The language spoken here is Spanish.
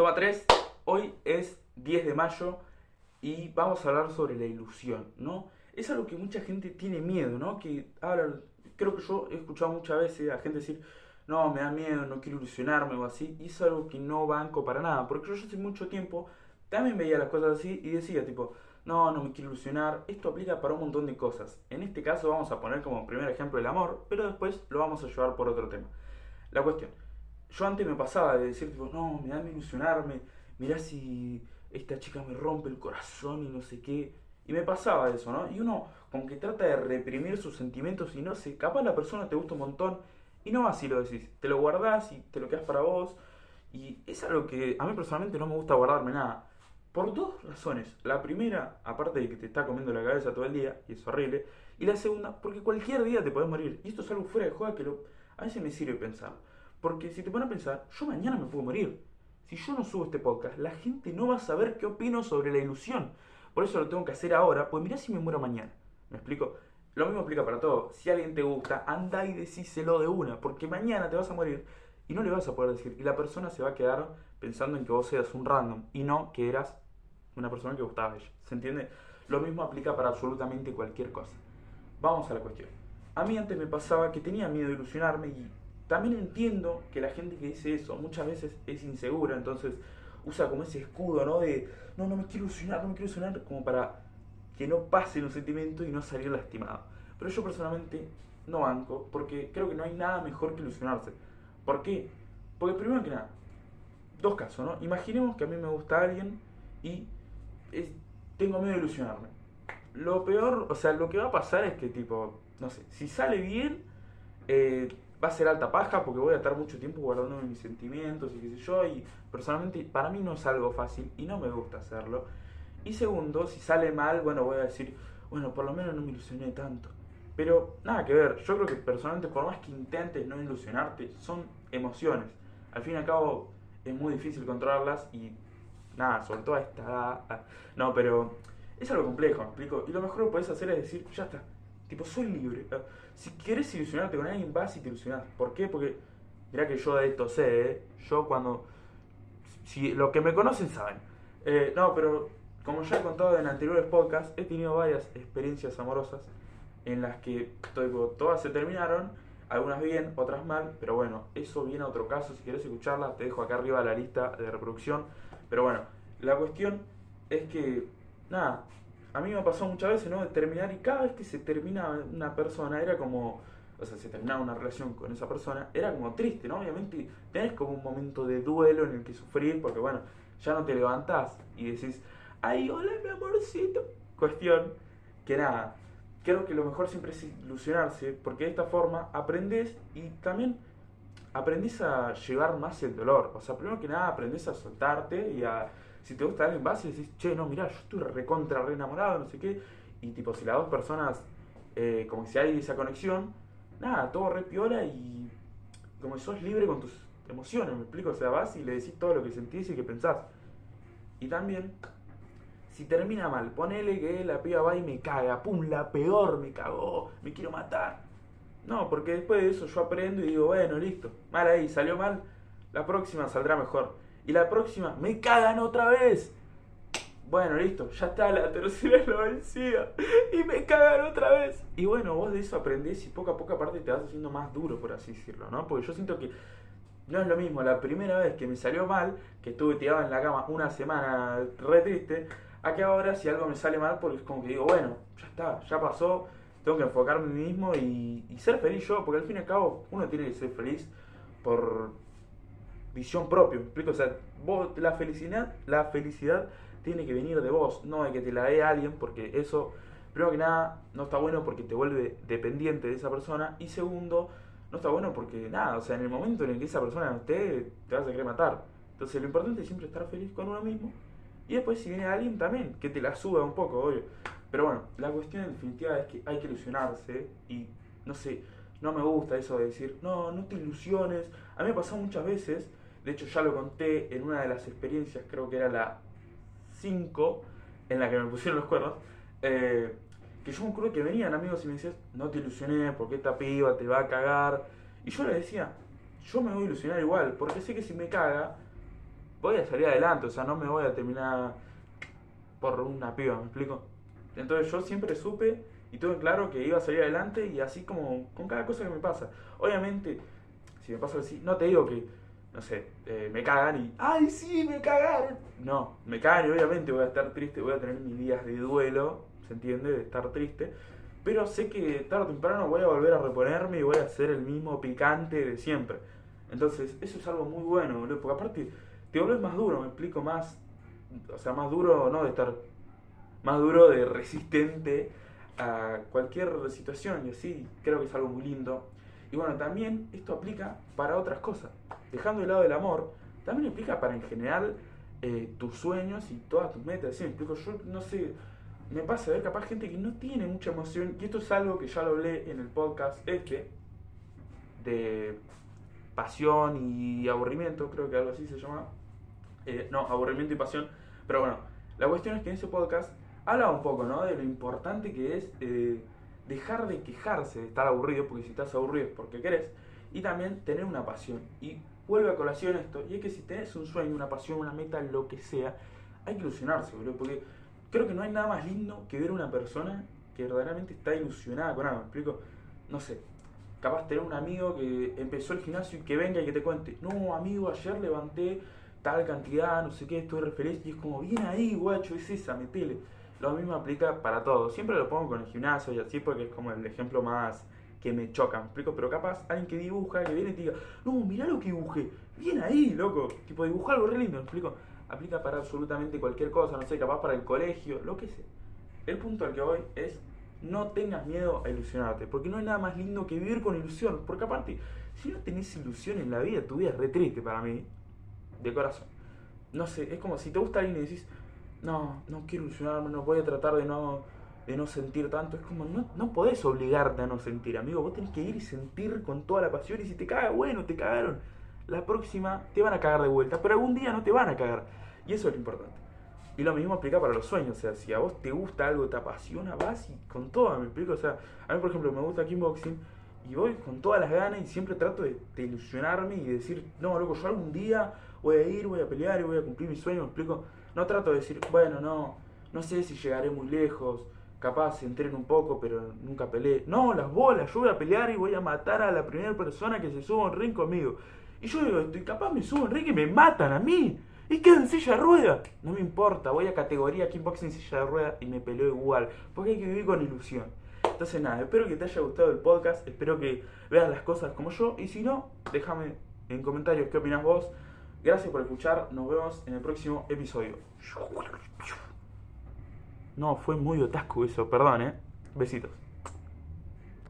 Toma 3, hoy es 10 de mayo y vamos a hablar sobre la ilusión, ¿no? Es algo que mucha gente tiene miedo, ¿no? Que ahora, creo que yo he escuchado muchas veces a gente decir, no, me da miedo, no quiero ilusionarme o así, y es algo que no banco para nada, porque yo hace mucho tiempo también veía las cosas así y decía, tipo, no, no me quiero ilusionar, esto aplica para un montón de cosas. En este caso vamos a poner como primer ejemplo el amor, pero después lo vamos a llevar por otro tema. La cuestión, yo antes me pasaba de decir, tipo, no, me da miedo ilusionarme, mirá si esta chica me rompe el corazón y no sé qué. Y me pasaba eso, ¿no? Y uno como que trata de reprimir sus sentimientos y no sé, capaz la persona te gusta un montón y no así lo decís, te lo guardás y te lo quedas para vos. Y es algo que a mí personalmente no me gusta guardarme nada. Por dos razones. La primera, aparte de que te está comiendo la cabeza todo el día, y es horrible. Y la segunda, porque cualquier día te podés morir. Y esto es algo fuera de juego que lo, a veces me sirve pensar. Porque si te pones a pensar, yo mañana me puedo morir. Si yo no subo este podcast, la gente no va a saber qué opino sobre la ilusión. Por eso lo tengo que hacer ahora, pues mirá si me muero mañana. ¿Me explico? Lo mismo aplica para todo. Si alguien te gusta, anda y decíselo de una, porque mañana te vas a morir y no le vas a poder decir. Y la persona se va a quedar pensando en que vos seas un random y no que eras una persona que gustaba a ella. ¿Se entiende? Lo mismo aplica para absolutamente cualquier cosa. Vamos a la cuestión. A mí antes me pasaba que tenía miedo de ilusionarme y también entiendo que la gente que dice eso muchas veces es insegura, entonces usa como ese escudo, ¿no? De, no, no me quiero ilusionar, no me quiero ilusionar, como para que no pase los sentimientos y no salir lastimado. Pero yo personalmente no banco, porque creo que no hay nada mejor que ilusionarse. ¿Por qué? Porque primero que nada, dos casos, ¿no? Imaginemos que a mí me gusta alguien y tengo miedo de ilusionarme. Lo peor, o sea, lo que va a pasar es que, tipo, no sé, si sale bien, eh, va a ser alta paja porque voy a estar mucho tiempo guardando mis sentimientos y qué sé yo. Y personalmente para mí no es algo fácil y no me gusta hacerlo. Y segundo, si sale mal, bueno, voy a decir, bueno, por lo menos no me ilusioné tanto. Pero nada que ver, yo creo que personalmente por más que intentes no ilusionarte, son emociones. Al fin y al cabo es muy difícil controlarlas y nada, sobre todo a esta. Ah, no, pero es algo complejo, ¿me explico? Y lo mejor que puedes hacer es decir, ya está, tipo, soy libre. Si quieres ilusionarte con alguien, vas y te ilusionas. ¿Por qué? Porque, mira que yo de esto sé, ¿eh? Yo cuando... Si los que me conocen saben. Eh, no, pero como ya he contado en anteriores podcasts, he tenido varias experiencias amorosas en las que todas se terminaron, algunas bien, otras mal, pero bueno, eso viene a otro caso, si quieres escucharla, te dejo acá arriba la lista de reproducción, pero bueno, la cuestión es que, nada, a mí me pasó muchas veces, ¿no? De terminar y cada vez que se termina una persona era como, o sea, se terminaba una relación con esa persona, era como triste, ¿no? Obviamente tenés como un momento de duelo en el que sufrir, porque bueno, ya no te levantás y decís, ay, hola mi amorcito. Cuestión que nada, creo que lo mejor siempre es ilusionarse, porque de esta forma aprendes y también aprendes a llevar más el dolor. O sea, primero que nada aprendes a soltarte y a si te gusta alguien, vas y decís, che, no, mira, yo estoy recontra, re enamorado, no sé qué. Y tipo, si las dos personas, eh, como que si hay esa conexión, nada, todo re piola y como que sos libre con tus emociones, me explico. O sea, vas y le decís todo lo que sentís y que pensás. Y también, si termina mal, ponele que la piba va y me caga, pum, la peor, me cagó, me quiero matar. No, porque después de eso yo aprendo y digo, bueno, listo, mal ahí, salió mal, la próxima saldrá mejor. Y la próxima, me cagan otra vez. Bueno, listo, ya está, la tercera es la vencida. Y me cagan otra vez. Y bueno, vos de eso aprendés y poco a poco aparte te vas haciendo más duro, por así decirlo, ¿no? Porque yo siento que no es lo mismo la primera vez que me salió mal, que estuve tirado en la cama una semana re triste, a que ahora si algo me sale mal, porque es como que digo, bueno, ya está, ya pasó, tengo que enfocarme en mí mismo y, y ser feliz yo, porque al fin y al cabo uno tiene que ser feliz por visión propia, ¿me explico? O sea, vos, la felicidad, la felicidad tiene que venir de vos, no de que te la dé alguien, porque eso, primero que nada, no está bueno porque te vuelve dependiente de esa persona, y segundo, no está bueno porque nada, o sea, en el momento en el que esa persona no esté, te vas a querer matar. Entonces lo importante es siempre estar feliz con uno mismo, y después si viene alguien también, que te la suba un poco, obvio. Pero bueno, la cuestión en definitiva es que hay que ilusionarse, y no sé, no me gusta eso de decir, no, no te ilusiones. A mí me ha pasado muchas veces de hecho, ya lo conté en una de las experiencias, creo que era la 5, en la que me pusieron los cuernos. Eh, que yo me acuerdo que venían amigos y me decían, no te ilusiones, porque esta piba te va a cagar. Y yo les decía, yo me voy a ilusionar igual, porque sé que si me caga, voy a salir adelante, o sea, no me voy a terminar por una piba, ¿me explico? Entonces yo siempre supe y tuve claro que iba a salir adelante y así como con cada cosa que me pasa. Obviamente, si me pasa así, no te digo que, no sé, eh, me cagan y, ¡ay, sí, me cagaron! No, me cagan y obviamente voy a estar triste, voy a tener mis días de duelo, ¿se entiende? De estar triste. Pero sé que tarde o temprano voy a volver a reponerme y voy a ser el mismo picante de siempre. Entonces, eso es algo muy bueno, boludo, porque aparte te vuelves más duro, me explico, más, o sea, más duro, no de estar, más duro de resistente a cualquier situación y así, creo que es algo muy lindo. Y bueno, también esto aplica para otras cosas. Dejando de lado el amor, también aplica para en general eh, tus sueños y todas tus metas. ¿sí? Me explico, yo no sé, me pasa a ver capaz gente que no tiene mucha emoción, y esto es algo que ya lo hablé en el podcast este, de pasión y aburrimiento, creo que algo así se llama. Eh, no, aburrimiento y pasión. Pero bueno, la cuestión es que en ese podcast habla un poco, ¿no? De lo importante que es eh, dejar de quejarse de estar aburrido, porque si estás aburrido es porque querés, y también tener una pasión. Y vuelve a colación esto, y es que si tenés un sueño, una pasión, una meta, lo que sea, hay que ilusionarse, boludo, porque creo que no hay nada más lindo que ver una persona que verdaderamente está ilusionada con algo, ¿me explico? No sé, capaz tener un amigo que empezó el gimnasio y que venga y que te cuente, no, amigo, ayer levanté tal cantidad, no sé qué, estoy re feliz, y es como, bien ahí, guacho, es esa, metele. Lo mismo aplica para todo. Siempre lo pongo con el gimnasio y así porque es como el ejemplo más que me choca, ¿me explico? Pero capaz alguien que dibuja, que viene y te diga, no, mirá lo que dibujé, bien ahí, loco. Tipo, dibujar algo re lindo, ¿me explico? Aplica para absolutamente cualquier cosa, no sé, capaz para el colegio, lo que sea. El punto al que voy es no tengas miedo a ilusionarte, porque no hay nada más lindo que vivir con ilusión. Porque aparte, si no tenés ilusión en la vida, tu vida es re triste para mí, de corazón. No sé, es como si te gusta alguien y decís, no, no quiero ilusionarme, no voy a tratar de no, de no sentir tanto. Es como, no, no podés obligarte a no sentir, amigo. Vos tenés que ir y sentir con toda la pasión. Y si te caga, bueno, te cagaron. La próxima te van a cagar de vuelta, pero algún día no te van a cagar. Y eso es lo importante. Y lo mismo aplica para los sueños. O sea, si a vos te gusta algo, te apasiona, vas y con todo, me explico. O sea, a mí, por ejemplo, me gusta kickboxing y voy con todas las ganas y siempre trato de, de ilusionarme y decir, no, loco, yo algún día voy a ir, voy a pelear y voy a cumplir mi sueño, me explico. No trato de decir, bueno, no, no sé si llegaré muy lejos, capaz entreno un poco, pero nunca peleé. No, las bolas, yo voy a pelear y voy a matar a la primera persona que se suba en ring conmigo. Y yo digo, estoy capaz me subo en ring y me matan a mí. Y quedo en silla de rueda. No me importa, voy a categoría kickboxing silla de rueda y me peleo igual. Porque hay que vivir con ilusión. Entonces nada, espero que te haya gustado el podcast, espero que veas las cosas como yo. Y si no, déjame en comentarios qué opinas vos. Gracias por escuchar. Nos vemos en el próximo episodio. No, fue muy otasco eso. Perdón, eh. Besitos.